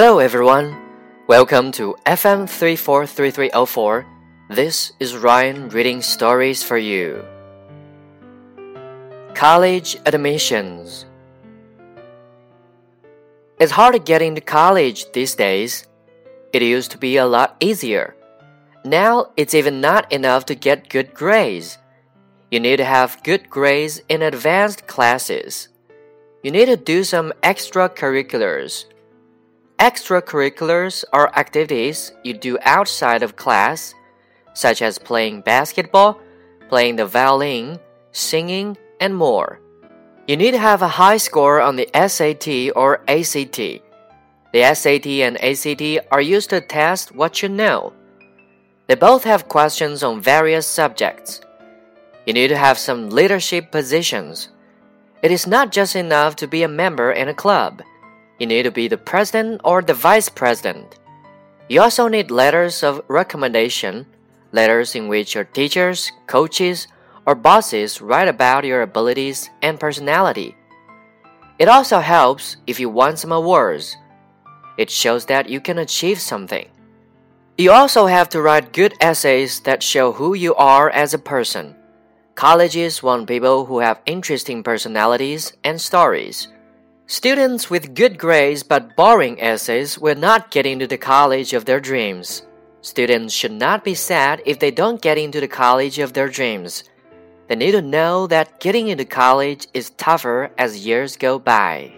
Hello, everyone. Welcome to FM 343304. This is Ryan reading stories for you. College admissions. It's hard to get into college these days. It used to be a lot easier. Now it's even not enough to get good grades. You need to have good grades in advanced classes. You need to do some extracurriculars. Extracurriculars are activities you do outside of class, such as playing basketball, playing the violin, singing, and more. You need to have a high score on the SAT or ACT. The SAT and ACT are used to test what you know. They both have questions on various subjects. You need to have some leadership positions. It is not just enough to be a member in a club. You need to be the president or the vice president. You also need letters of recommendation, letters in which your teachers, coaches, or bosses write about your abilities and personality. It also helps if you won some awards. It shows that you can achieve something. You also have to write good essays that show who you are as a person. Colleges want people who have interesting personalities and stories. Students with good grades but boring essays will not get into the college of their dreams. Students should not be sad if they don't get into the college of their dreams. They need to know that getting into college is tougher as years go by.